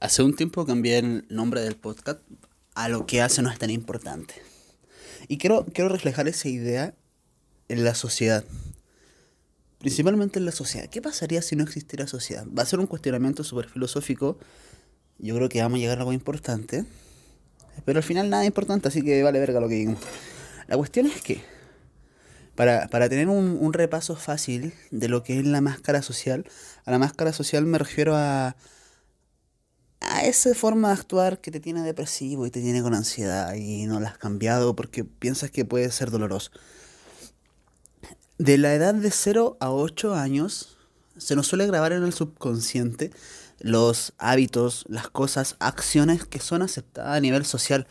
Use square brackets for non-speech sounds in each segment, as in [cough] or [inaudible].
Hace un tiempo cambié el nombre del podcast a lo que hace no es tan importante. Y quiero, quiero reflejar esa idea en la sociedad. Principalmente en la sociedad. ¿Qué pasaría si no existiera sociedad? Va a ser un cuestionamiento súper filosófico. Yo creo que vamos a llegar a algo importante. Pero al final nada importante, así que vale verga lo que digo. La cuestión es que, para, para tener un, un repaso fácil de lo que es la máscara social, a la máscara social me refiero a a esa forma de actuar que te tiene depresivo y te tiene con ansiedad y no la has cambiado porque piensas que puede ser doloroso. De la edad de 0 a 8 años se nos suele grabar en el subconsciente los hábitos, las cosas, acciones que son aceptadas a nivel social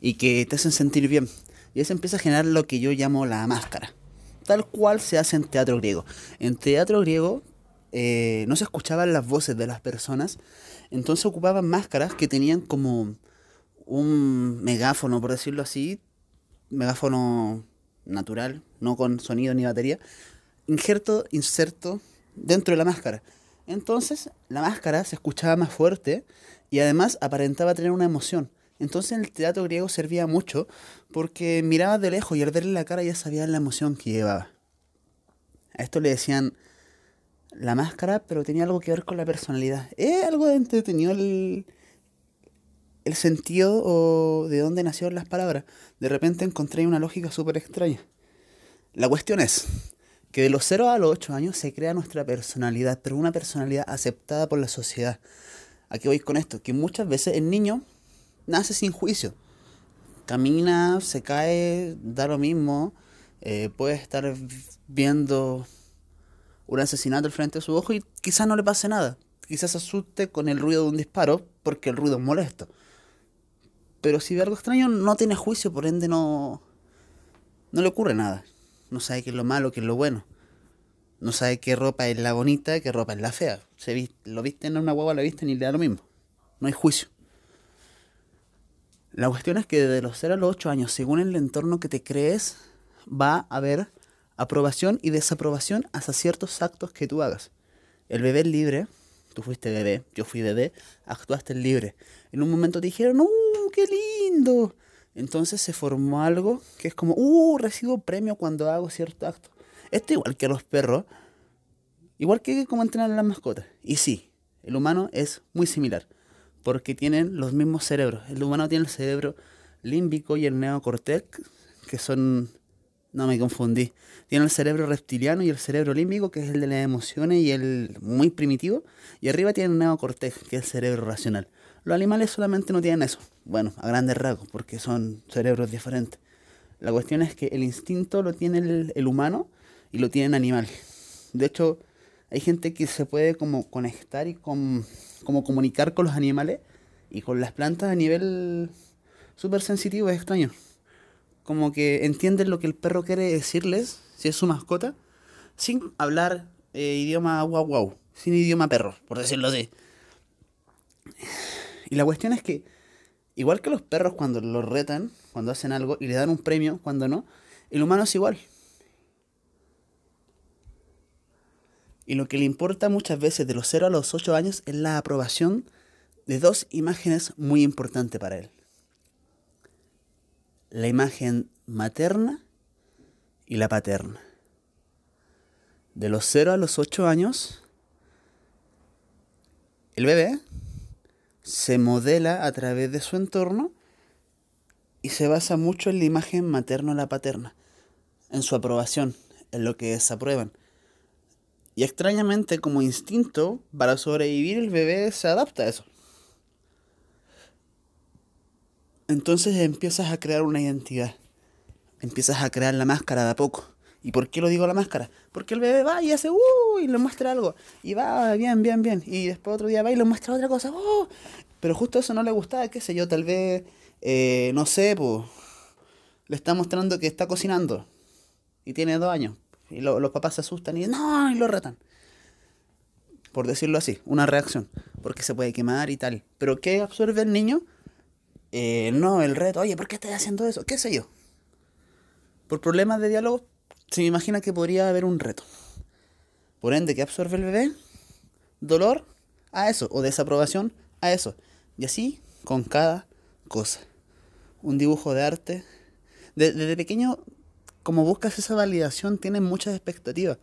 y que te hacen sentir bien. Y eso empieza a generar lo que yo llamo la máscara, tal cual se hace en teatro griego. En teatro griego eh, no se escuchaban las voces de las personas, entonces ocupaban máscaras que tenían como un megáfono, por decirlo así, megáfono natural, no con sonido ni batería, injerto, inserto dentro de la máscara. Entonces la máscara se escuchaba más fuerte y además aparentaba tener una emoción. Entonces en el teatro griego servía mucho porque miraba de lejos y al verle la cara ya sabía la emoción que llevaba. A esto le decían la máscara, pero tenía algo que ver con la personalidad. Es algo entretenido el, el sentido o de dónde nacieron las palabras. De repente encontré una lógica súper extraña. La cuestión es que de los 0 a los 8 años se crea nuestra personalidad, pero una personalidad aceptada por la sociedad. ¿A qué voy con esto? Que muchas veces el niño nace sin juicio. Camina, se cae, da lo mismo. Eh, puede estar viendo un asesinato al frente de su ojo y quizás no le pase nada. Quizás se asuste con el ruido de un disparo porque el ruido es molesto. Pero si ve algo extraño no tiene juicio, por ende no, no le ocurre nada. No sabe qué es lo malo, qué es lo bueno. No sabe qué ropa es la bonita, qué ropa es la fea. Se lo viste en una guagua, lo viste ni le da lo mismo. No hay juicio. La cuestión es que desde los 0 a los 8 años, según el entorno que te crees, va a haber aprobación y desaprobación hacia ciertos actos que tú hagas. El bebé es libre, tú fuiste bebé, yo fui bebé, actuaste libre. En un momento te dijeron, ¡uh, qué lindo! Entonces se formó algo que es como, ¡uh, recibo premio cuando hago cierto acto! Esto igual que los perros, igual que como entrenar las mascotas. Y sí, el humano es muy similar, porque tienen los mismos cerebros. El humano tiene el cerebro límbico y el neocortex, que son no me confundí. Tiene el cerebro reptiliano y el cerebro límbico, que es el de las emociones y el muy primitivo. Y arriba tiene el neocortex, que es el cerebro racional. Los animales solamente no tienen eso. Bueno, a grandes rasgos, porque son cerebros diferentes. La cuestión es que el instinto lo tiene el, humano y lo tiene el animal. De hecho, hay gente que se puede como conectar y como comunicar con los animales y con las plantas a nivel súper sensitivo, es extraño como que entienden lo que el perro quiere decirles, si es su mascota, sin hablar eh, idioma guau guau, sin idioma perro, por decirlo así. Y la cuestión es que, igual que los perros cuando los retan, cuando hacen algo y le dan un premio, cuando no, el humano es igual. Y lo que le importa muchas veces de los 0 a los 8 años es la aprobación de dos imágenes muy importantes para él la imagen materna y la paterna. De los 0 a los 8 años, el bebé se modela a través de su entorno y se basa mucho en la imagen materna o la paterna, en su aprobación, en lo que desaprueban. Y extrañamente, como instinto, para sobrevivir, el bebé se adapta a eso. Entonces empiezas a crear una identidad. Empiezas a crear la máscara de a poco. ¿Y por qué lo digo la máscara? Porque el bebé va y hace, uh, y le muestra algo. Y va bien, bien, bien. Y después otro día va y le muestra otra cosa. Uh, pero justo eso no le gustaba, qué sé yo, tal vez, eh, no sé, pues, le está mostrando que está cocinando. Y tiene dos años. Y los papás se asustan y no, y lo retan. Por decirlo así, una reacción. Porque se puede quemar y tal. Pero ¿qué absorbe el niño? Eh, no, el reto, oye, ¿por qué estás haciendo eso? ¿Qué sé yo? Por problemas de diálogo, se me imagina que podría haber un reto. Por ende, ¿qué absorbe el bebé? Dolor a eso, o desaprobación a eso. Y así con cada cosa. Un dibujo de arte. desde pequeño, como buscas esa validación, tienes muchas expectativas.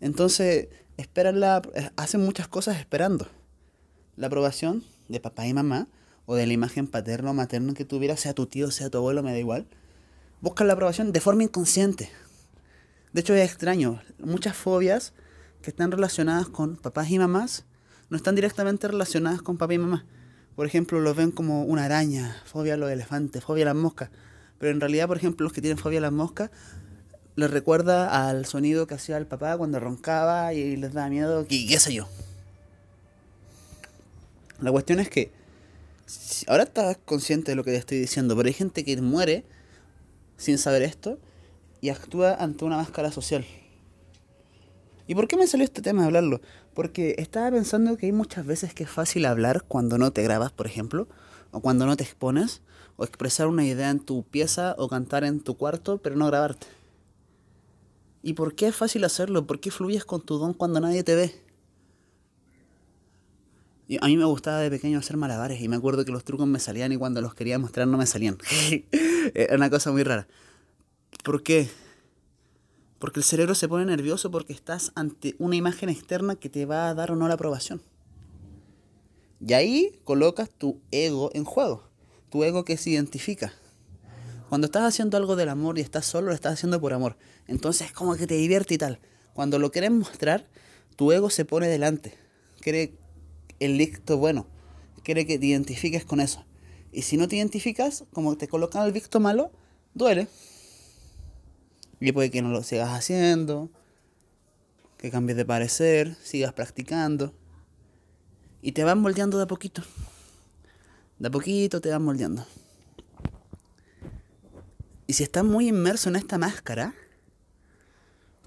Entonces, esperan la, hacen muchas cosas esperando. La aprobación de papá y mamá, o de la imagen paterna o materna que tuviera, sea tu tío, sea tu abuelo, me da igual. Buscan la aprobación de forma inconsciente. De hecho, es extraño. Muchas fobias que están relacionadas con papás y mamás no están directamente relacionadas con papá y mamá. Por ejemplo, los ven como una araña, fobia a los elefantes, fobia a las moscas. Pero en realidad, por ejemplo, los que tienen fobia a las moscas, les recuerda al sonido que hacía el papá cuando roncaba y les da miedo, y qué sé yo. La cuestión es que ahora estás consciente de lo que te estoy diciendo, pero hay gente que muere sin saber esto y actúa ante una máscara social. ¿Y por qué me salió este tema de hablarlo? Porque estaba pensando que hay muchas veces que es fácil hablar cuando no te grabas, por ejemplo, o cuando no te expones, o expresar una idea en tu pieza o cantar en tu cuarto, pero no grabarte. ¿Y por qué es fácil hacerlo? ¿Por qué fluyes con tu don cuando nadie te ve? A mí me gustaba de pequeño hacer malabares y me acuerdo que los trucos me salían y cuando los quería mostrar no me salían. [laughs] Era una cosa muy rara. ¿Por qué? Porque el cerebro se pone nervioso porque estás ante una imagen externa que te va a dar o no la aprobación. Y ahí colocas tu ego en juego. Tu ego que se identifica. Cuando estás haciendo algo del amor y estás solo, lo estás haciendo por amor. Entonces como que te divierte y tal. Cuando lo quieres mostrar, tu ego se pone delante. Quiere el licto bueno. Quiere que te identifiques con eso. Y si no te identificas, como te colocan al victo malo, duele. Y puede que no lo sigas haciendo, que cambies de parecer, sigas practicando. Y te van moldeando de a poquito. De a poquito te van moldeando. Y si estás muy inmerso en esta máscara,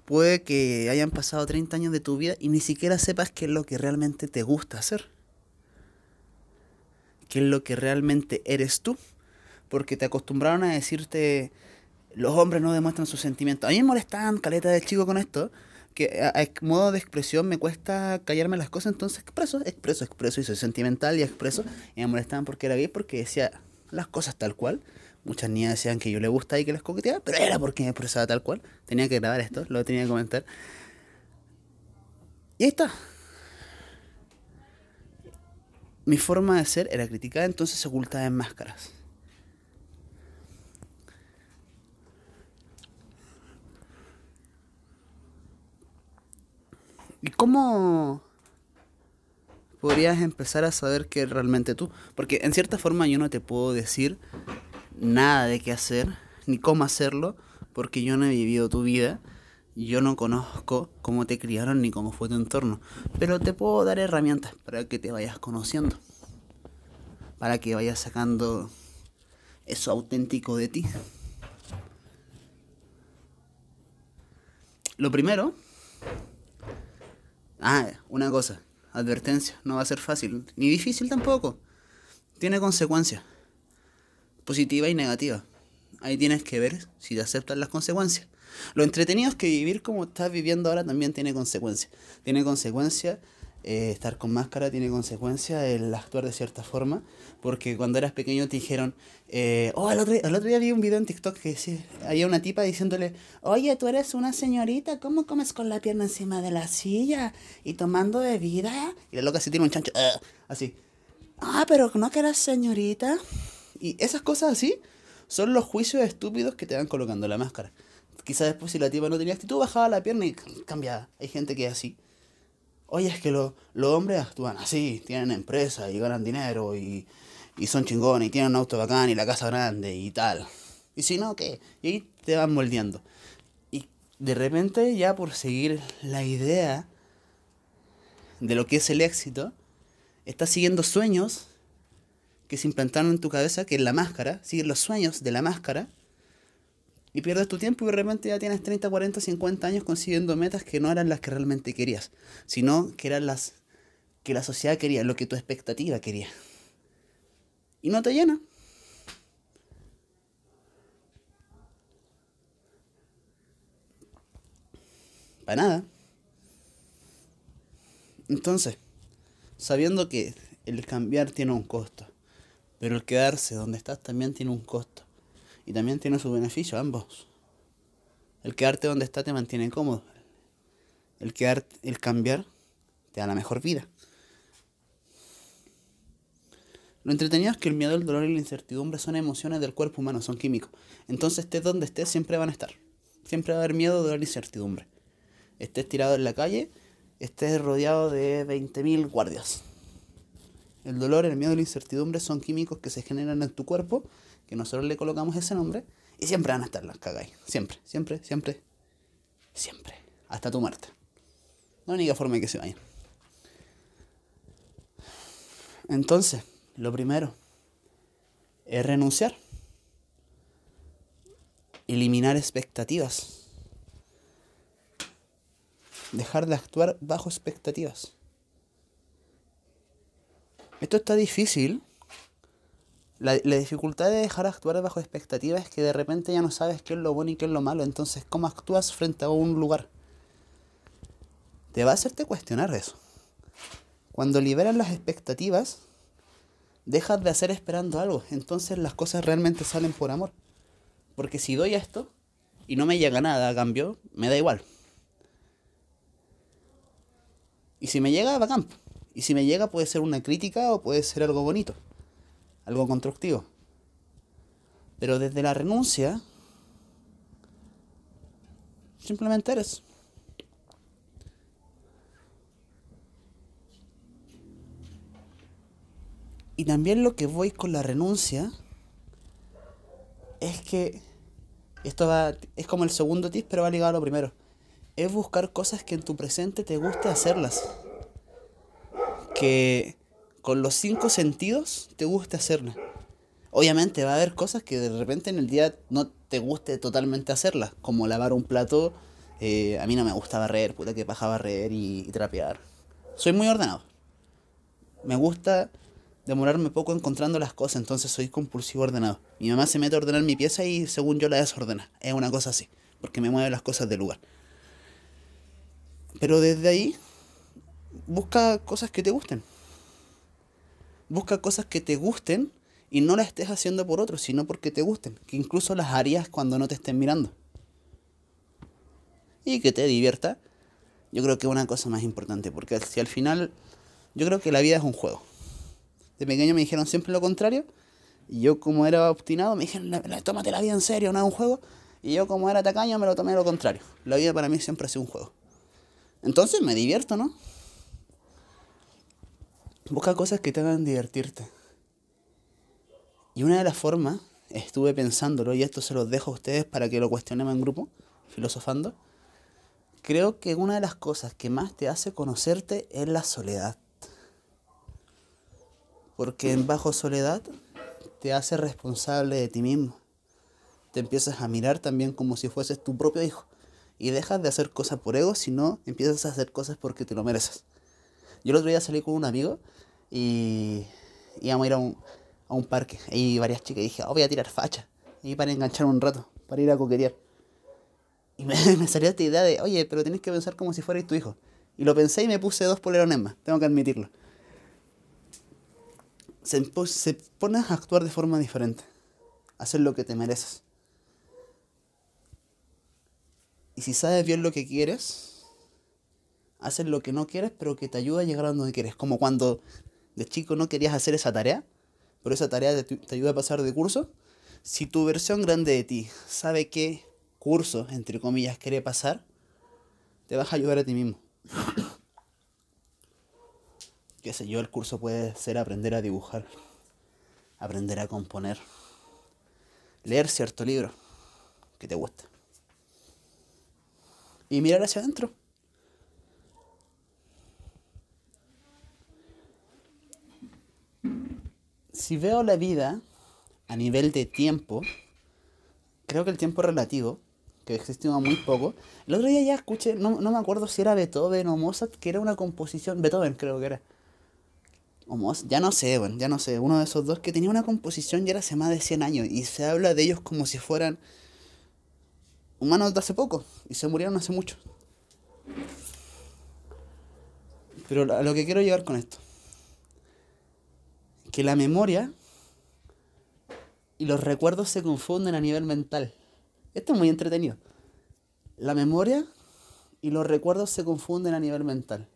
puede que hayan pasado 30 años de tu vida y ni siquiera sepas qué es lo que realmente te gusta hacer. Qué es lo que realmente eres tú. Porque te acostumbraron a decirte, los hombres no demuestran sus sentimientos. A mí me molestaban caleta de chico con esto, que a, modo de expresión me cuesta callarme las cosas, entonces expreso, expreso, expreso, y soy sentimental y expreso. Y me molestaban porque era gay, porque decía las cosas tal cual. Muchas niñas decían que yo le gustaba y que les coqueteaba, pero era porque me expresaba tal cual. Tenía que grabar esto, lo tenía que comentar. Y ahí está. Mi forma de ser era criticada, entonces se ocultaba en máscaras. ¿Y cómo podrías empezar a saber que realmente tú? Porque en cierta forma yo no te puedo decir nada de qué hacer, ni cómo hacerlo, porque yo no he vivido tu vida, yo no conozco cómo te criaron ni cómo fue tu entorno, pero te puedo dar herramientas para que te vayas conociendo, para que vayas sacando eso auténtico de ti. Lo primero Ah, una cosa, advertencia, no va a ser fácil, ni difícil tampoco. Tiene consecuencias, positiva y negativa. Ahí tienes que ver si te aceptan las consecuencias. Lo entretenido es que vivir como estás viviendo ahora también tiene consecuencias. Tiene consecuencias eh, estar con máscara tiene consecuencias el actuar de cierta forma, porque cuando eras pequeño te dijeron, eh, oh, el otro, el otro, día vi un video en TikTok que decía, había una tipa diciéndole, oye, tú eres una señorita, ¿cómo comes con la pierna encima de la silla y tomando bebida? Y la loca se tiene un chancho, así, ah, pero no que eras señorita. Y esas cosas así son los juicios estúpidos que te van colocando la máscara. Quizás después si la tipa no tenía actitud, bajaba la pierna y cambiaba. Hay gente que es así. Oye, es que los hombres actúan así, tienen empresa y ganan dinero y, y son chingones y tienen un auto bacán y la casa grande y tal. Y si no, ¿qué? Y ahí te van moldeando. Y de repente ya por seguir la idea de lo que es el éxito, estás siguiendo sueños que se implantaron en tu cabeza, que es la máscara, sigues los sueños de la máscara y pierdes tu tiempo y de repente ya tienes 30, 40, 50 años consiguiendo metas que no eran las que realmente querías, sino que eran las que la sociedad quería, lo que tu expectativa quería. Y no te llena. Para nada. Entonces, sabiendo que el cambiar tiene un costo. Pero el quedarse donde estás también tiene un costo. Y también tiene su beneficio, ambos. El quedarte donde estás te mantiene cómodo. El, quedar, el cambiar te da la mejor vida. Lo entretenido es que el miedo, el dolor y la incertidumbre son emociones del cuerpo humano, son químicos. Entonces estés donde estés, siempre van a estar. Siempre va a haber miedo, dolor y incertidumbre. Estés tirado en la calle, estés rodeado de 20.000 guardias. El dolor, el miedo y la incertidumbre son químicos que se generan en tu cuerpo, que nosotros le colocamos ese nombre, y siempre van a estar las cagáis. Siempre, siempre, siempre, siempre. Hasta tu muerte. Hay única forma de que se vayan. Entonces, lo primero es renunciar. Eliminar expectativas. Dejar de actuar bajo expectativas. Esto está difícil. La, dificultad de dejar de actuar bajo expectativas es que de repente ya no sabes qué es lo bueno y qué es lo malo. Entonces, ¿cómo actúas frente a un lugar? Te va a hacerte cuestionar eso. Cuando liberas las expectativas, dejas de hacer esperando algo. Entonces las cosas realmente salen por amor. Porque si doy esto y no me llega nada a cambio, me da igual. Y si me llega, bacán. Y si me llega puede ser una crítica o puede ser algo bonito. Algo constructivo. Pero desde la renuncia, simplemente eres. Y también lo que voy con la renuncia es que esto va, es como el segundo tip, pero va ligado a lo primero. Es buscar cosas que en tu presente te guste hacerlas. Que con los cinco sentidos te guste hacerlas. Obviamente va a haber cosas que de repente en el día no te guste totalmente hacerlas, como lavar un plato. Eh, a mí no me gusta barrer, puta que paja barrer y trapear. Soy muy ordenado. Me gusta demorarme poco encontrando las cosas, entonces soy compulsivo ordenado. Mi mamá se mete a ordenar mi pieza y según yo la desordena. Es una cosa así, porque me mueve las cosas del lugar. Pero desde ahí, busca cosas que te gusten. Busca cosas que te gusten y no las estés haciendo por otros, sino porque te gusten. Que incluso las harías cuando no te estén mirando. Y que te divierta. Yo creo que es una cosa más importante, porque si al final, yo creo que la vida es un juego de pequeño me dijeron siempre lo contrario. Y yo, como era obstinado, me dijeron, tómate la vida en serio, no es un juego. Y yo, como era tacaño, me lo tomé lo contrario. La vida para mí siempre ha sido un juego. Entonces me divierto, ¿no? Busca cosas que te hagan divertirte. Y una de las formas, estuve pensándolo, y esto se los dejo a ustedes para que lo cuestionemos en grupo, filosofando. Creo que una de las cosas que más te hace conocerte es la soledad. Porque en bajo soledad te hace responsable de ti mismo. Te empiezas a mirar también como si fueses tu propio hijo. Y dejas de hacer cosas por ego, sino empiezas a hacer cosas porque te lo mereces. Yo el otro día salí con un amigo y íbamos a ir a un, a un parque. Hay varias chicas y dije, oh, voy a tirar facha. Y para enganchar un rato, para ir a coquetear. Y me, [laughs] salió esta idea de, oye, pero tienes que pensar como si fueras tu hijo. Y lo pensé y me puse dos polerones más, tengo que admitirlo se, pones a actuar de forma diferente. Hacer lo que te mereces. Y si sabes bien lo que quieres, haces lo que no quieres, pero que te ayuda a llegar a donde quieres. Como cuando de chico no querías hacer esa tarea, pero esa tarea te, te ayuda a pasar de curso. Si tu versión grande de ti sabe qué curso, entre comillas, quiere pasar, te vas a ayudar a ti mismo [coughs] qué sé yo, el curso puede ser aprender a dibujar, aprender a componer, leer cierto libro que te guste y mirar hacia adentro. Si veo la vida a nivel de tiempo, creo que el tiempo relativo, que existe muy poco, el otro día ya escuché, no, no me acuerdo si era Beethoven o Mozart, que era una composición, Beethoven creo que era, ya no sé, bueno, ya no sé, uno de esos dos que tenía una composición ya era hace más de 100 años y se habla de ellos como si fueran humanos de hace poco y se murieron hace mucho. Pero a lo que quiero llegar con esto. Que la memoria y los recuerdos se confunden a nivel mental. Esto es muy entretenido. La memoria y los recuerdos se confunden a nivel mental.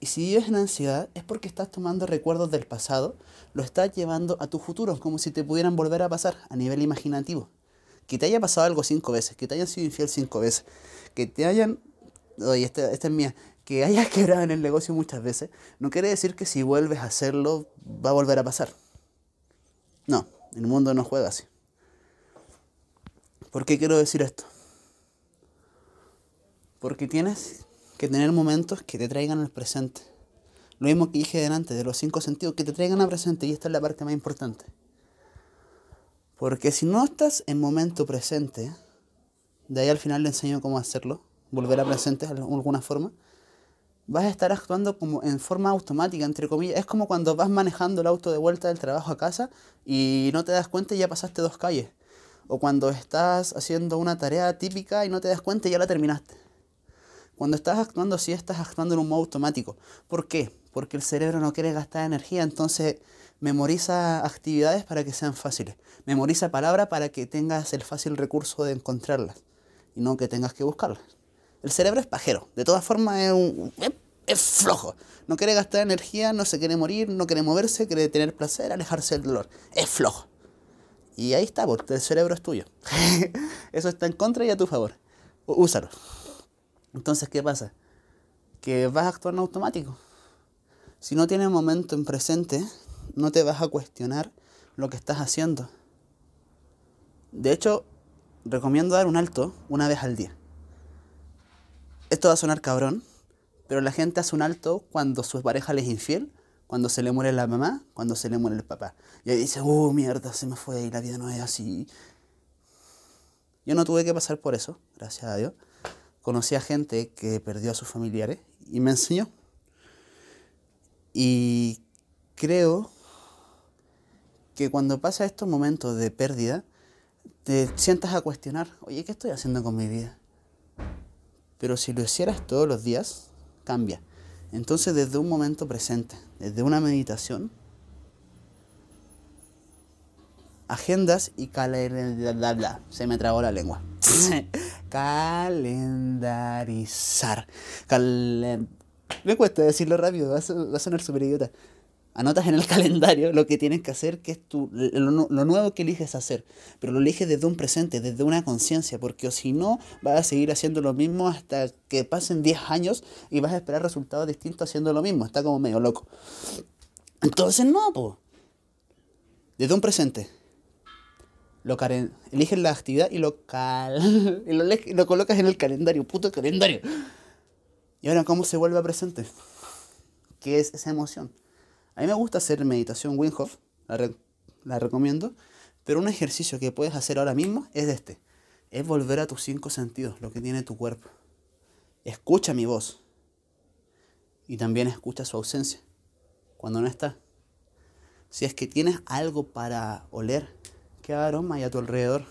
Y si vives en ansiedad es porque estás tomando recuerdos del pasado, lo estás llevando a tu futuro, como si te pudieran volver a pasar a nivel imaginativo. Que te haya pasado algo cinco veces, que te hayan sido infiel cinco veces, que te hayan... Oye, esta, esta es mía. Que hayas [laughs] quebrado en el negocio muchas veces, no quiere decir que si vuelves a hacerlo va a volver a pasar. No, el mundo no juega así. ¿Por qué quiero decir esto? Porque tienes que tener momentos que te traigan al presente. Lo mismo que dije delante, de los cinco sentidos, que te traigan al presente, y esta es la parte más importante. Porque si no estás en momento presente, de ahí al final le enseño cómo hacerlo, volver a presente de alguna forma, vas a estar actuando como en forma automática, entre comillas. Es como cuando vas manejando el auto de vuelta del trabajo a casa y no te das cuenta y ya pasaste dos calles. O cuando estás haciendo una tarea típica y no te das cuenta y ya la terminaste. Cuando estás actuando así, estás actuando en un modo automático. ¿Por qué? Porque el cerebro no quiere gastar energía, entonces memoriza actividades para que sean fáciles. Memoriza palabras para que tengas el fácil recurso de encontrarlas y no que tengas que buscarlas. El cerebro es pajero, de todas formas es, es, flojo. No quiere gastar energía, no se quiere morir, no quiere moverse, quiere tener placer, alejarse del dolor. Es flojo. Y ahí está, porque el cerebro es tuyo. [laughs] Eso está en contra y a tu favor. Úsalo. Entonces, ¿qué pasa? Que vas a actuar en automático. Si no tienes momento en presente, no te vas a cuestionar lo que estás haciendo. De hecho, recomiendo dar un alto una vez al día. Esto va a sonar cabrón, pero la gente hace un alto cuando su pareja le es infiel, cuando se le muere la mamá, cuando se le muere el papá. Y ahí dice, oh mierda, se me fue y la vida no es así. Yo no tuve que pasar por eso, gracias a Dios conocí a gente que perdió a sus familiares y me enseñó. Y creo que cuando pasa estos momentos de pérdida, te sientas a cuestionar, oye, ¿qué estoy haciendo con mi vida? Pero si lo hicieras todos los días, cambia. Entonces desde un momento presente, desde una meditación, agendas y calendarizar. Se me trabó la lengua. [laughs] calendarizar. Me cuesta decirlo rápido, va a, sonar súper idiota. Anotas en el [laughs] calendario lo que tienes que hacer, que es tu, lo, nuevo que eliges hacer. Pero lo eliges desde un presente, desde una conciencia, porque si no, vas a seguir haciendo lo mismo hasta que pasen 10 años y vas a esperar resultados distintos haciendo lo mismo. Está como medio loco. Entonces, no, pues. Desde un presente, lo eliges la actividad y lo, cal [laughs] y lo, lo, colocas en el calendario, puto calendario. Y ahora, ¿cómo se vuelve presente? ¿Qué es esa emoción? A mí me gusta hacer meditación Wim la, la recomiendo, pero un ejercicio que puedes hacer ahora mismo es este. Es volver a tus cinco sentidos, lo que tiene tu cuerpo. Escucha mi voz. Y también escucha su ausencia, cuando no está. Si es que tienes algo para oler, qué aroma hay a tu alrededor.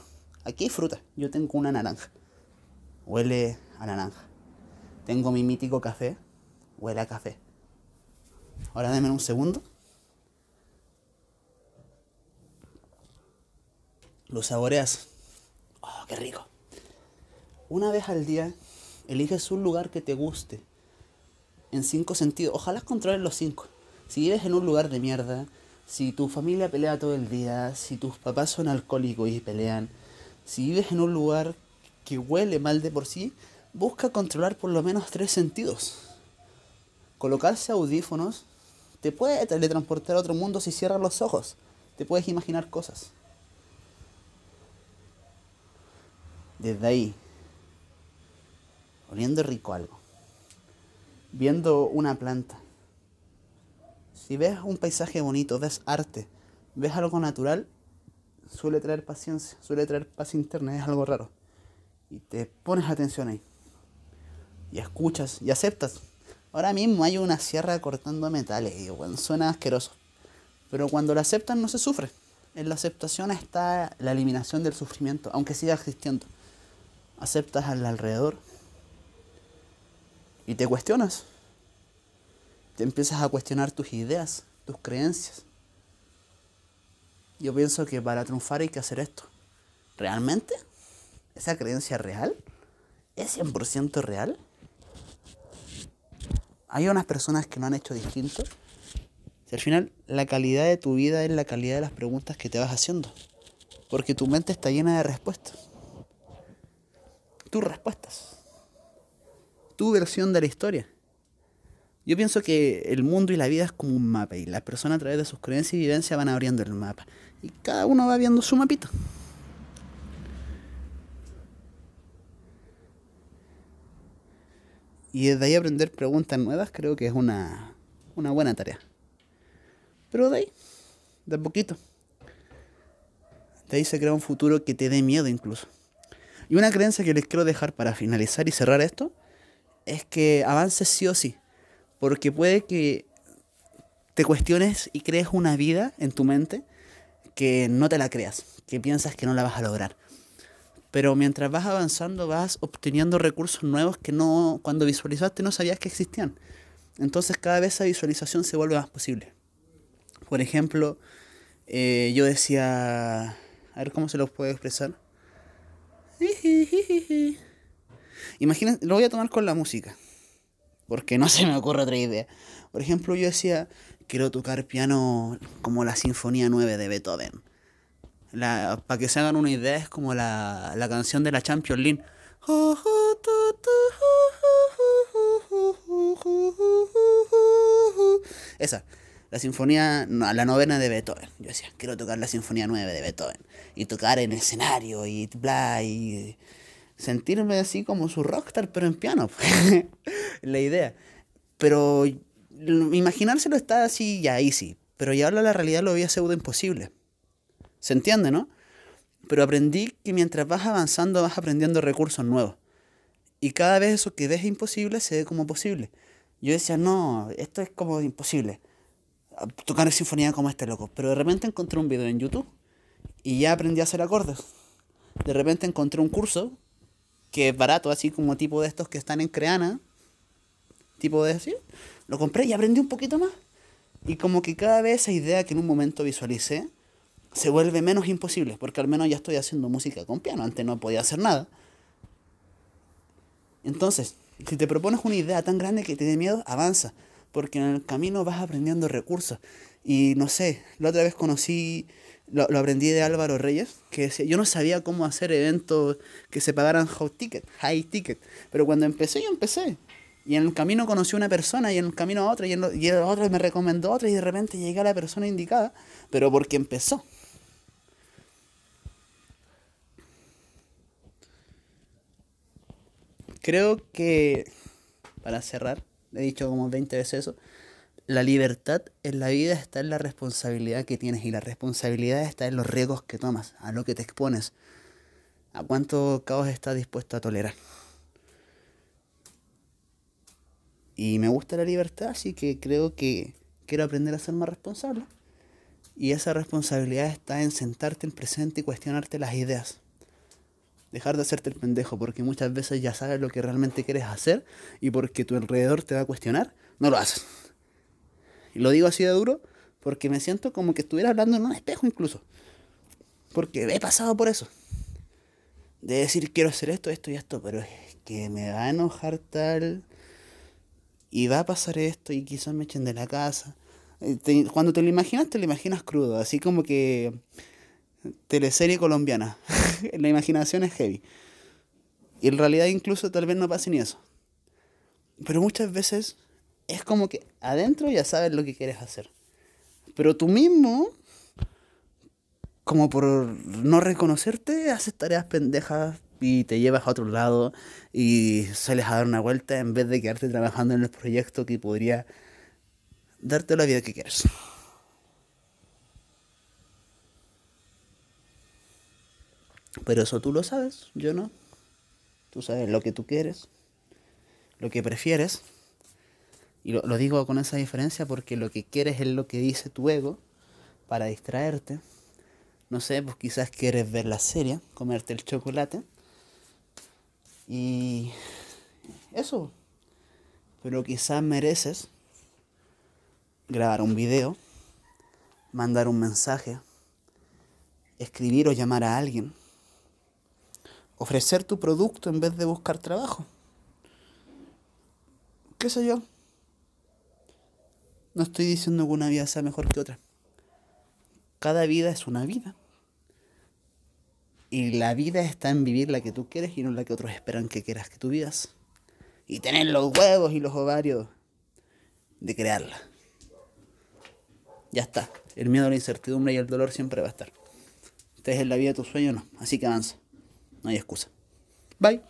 Aquí hay fruta. Yo tengo una naranja. Huele a naranja. Tengo mi mítico café. Huele a café. Ahora denme un segundo. Lo saboreas. Oh, qué rico. Una vez al día, eliges un lugar que te guste. En cinco sentidos. Ojalá controles los cinco. Si vives en un lugar de mierda, si tu familia pelea todo el día, si tus papás son alcohólicos y pelean, si vives en un lugar que huele mal de por sí, busca controlar por lo menos tres sentidos. Colocarse audífonos te puede teletransportar a otro mundo si cierras los ojos. Te puedes imaginar cosas. Desde ahí, oliendo rico algo, viendo una planta, si ves un paisaje bonito, ves arte, ves algo natural, suele traer paciencia, suele traer paz interna, es algo raro. Y te pones atención ahí. Y escuchas y aceptas. Ahora mismo hay una sierra cortando metales y bueno, suena asqueroso. Pero cuando la aceptas no se sufre. En la aceptación está la eliminación del sufrimiento, aunque siga existiendo. Aceptas al alrededor y te cuestionas. te empiezas a cuestionar tus ideas, tus creencias. Yo pienso que para triunfar hay que hacer esto. ¿Realmente? ¿Esa creencia real? ¿Es 100% real? Hay unas personas que no han hecho distinto. Si al final la calidad de tu vida es la calidad de las preguntas que te vas haciendo. Porque tu mente está llena de respuestas. Tus respuestas. Tu versión de la historia. Yo pienso que el mundo y la vida es como un mapa y las personas a través de sus creencias y vivencias van abriendo el mapa. Y cada uno va viendo su mapito. Y desde ahí aprender preguntas nuevas creo que es una, una buena tarea. Pero de ahí, de poquito. De ahí se crea un futuro que te dé miedo incluso. Y una creencia que les quiero dejar para finalizar y cerrar esto es que avances sí o sí. Porque puede que te cuestiones y crees una vida en tu mente que no te la creas, que piensas que no la vas a lograr. Pero mientras vas avanzando vas obteniendo recursos nuevos que no cuando visualizaste no sabías que existían. Entonces cada vez esa visualización se vuelve más posible. Por ejemplo, eh, yo decía, a ver cómo se los puedo expresar. Imagínense, lo voy a tomar con la música porque no se me ocurre otra idea. Por ejemplo, yo decía, quiero tocar piano como la Sinfonía 9 de Beethoven. Para que se hagan una idea, es como la, la canción de la Champions League. Esa, la sinfonía, no, la novena de Beethoven. Yo decía, quiero tocar la sinfonía 9 de Beethoven. Y tocar en escenario y bla, y sentirme así como su rockstar, pero en piano. [laughs] la idea. Pero imaginárselo está así ya easy. Pero llevarlo a la realidad lo había pseudo imposible. ¿Se entiende, no? Pero aprendí que mientras vas avanzando vas aprendiendo recursos nuevos. Y cada vez eso que ves imposible se ve como posible. Yo decía, no, esto es como imposible. Tocar sinfonía como este loco. Pero de repente encontré un video en YouTube y ya aprendí a hacer acordes. De repente encontré un curso que es barato, así como tipo de estos que están en Creana, tipo de así, lo compré y aprendí un poquito más. Y como que cada vez esa idea que en un momento visualicé se vuelve menos imposible, porque al menos ya estoy haciendo música con piano, antes no podía hacer nada. Entonces, si te propones una idea tan grande que te dé miedo, avanza, porque en el camino vas aprendiendo recursos. Y no sé, la otra vez conocí lo, lo, aprendí de Álvaro Reyes, que decía, yo no sabía cómo hacer eventos que se pagaran high ticket, high ticket, pero cuando empecé, yo empecé. Y en el camino conocí a una persona, y en el camino a otra, y, en otro me recomendó otra, y de repente llegué a la persona indicada, pero porque empezó. Creo que, para cerrar, he dicho como 20 veces eso, la libertad en la vida está en la responsabilidad que tienes y la responsabilidad está en los riesgos que tomas, a lo que te expones, a cuánto caos estás dispuesto a tolerar. Y me gusta la libertad, así que creo que quiero aprender a ser más responsable. Y esa responsabilidad está en sentarte en presente y cuestionarte las ideas. Dejar de hacerte el pendejo, porque muchas veces ya sabes lo que realmente quieres hacer y porque tu alrededor te va a cuestionar, no lo haces. Y lo digo así de duro porque me siento como que estuviera hablando en un espejo incluso. Porque he pasado por eso. De decir quiero hacer esto, esto y esto, pero es que me va a enojar tal. Y va a pasar esto y quizás me echen de la casa. Eh, cuando te lo imaginas, te lo imaginas crudo. Así como que teleserie colombiana. [laughs] [laughs] la imaginación es heavy. Y en realidad incluso tal vez no pase ni eso. Pero muchas veces es como que adentro ya sabes lo que quieres hacer. Pero tú mismo, como por no reconocerte, haces tareas pendejas y te llevas a otro lado y sales a dar una vuelta en vez de quedarte trabajando en el proyecto que podría darte la vida que quieres. Pero eso tú lo sabes, yo no. Tú sabes lo que tú quieres, lo que prefieres. Y lo, digo con esa diferencia porque lo que quieres es lo que dice tu ego para distraerte. No sé, pues quizás quieres ver la serie, comerte el chocolate. Y eso. Pero quizás mereces grabar un video, mandar un mensaje, escribir o llamar a alguien, ofrecer tu producto en vez de buscar trabajo. ¿Qué sé yo? No estoy diciendo que una vida sea mejor que otra. Cada vida es una vida. Y la vida está en vivir la que tú quieres y no la que otros esperan que quieras que tú vivas. Y tener los huevos y los ovarios de crearla. Ya está. El miedo la incertidumbre y el dolor siempre va a estar. Estés en la vida de tu sueño no. Así que avanza. No hay excusa. Bye.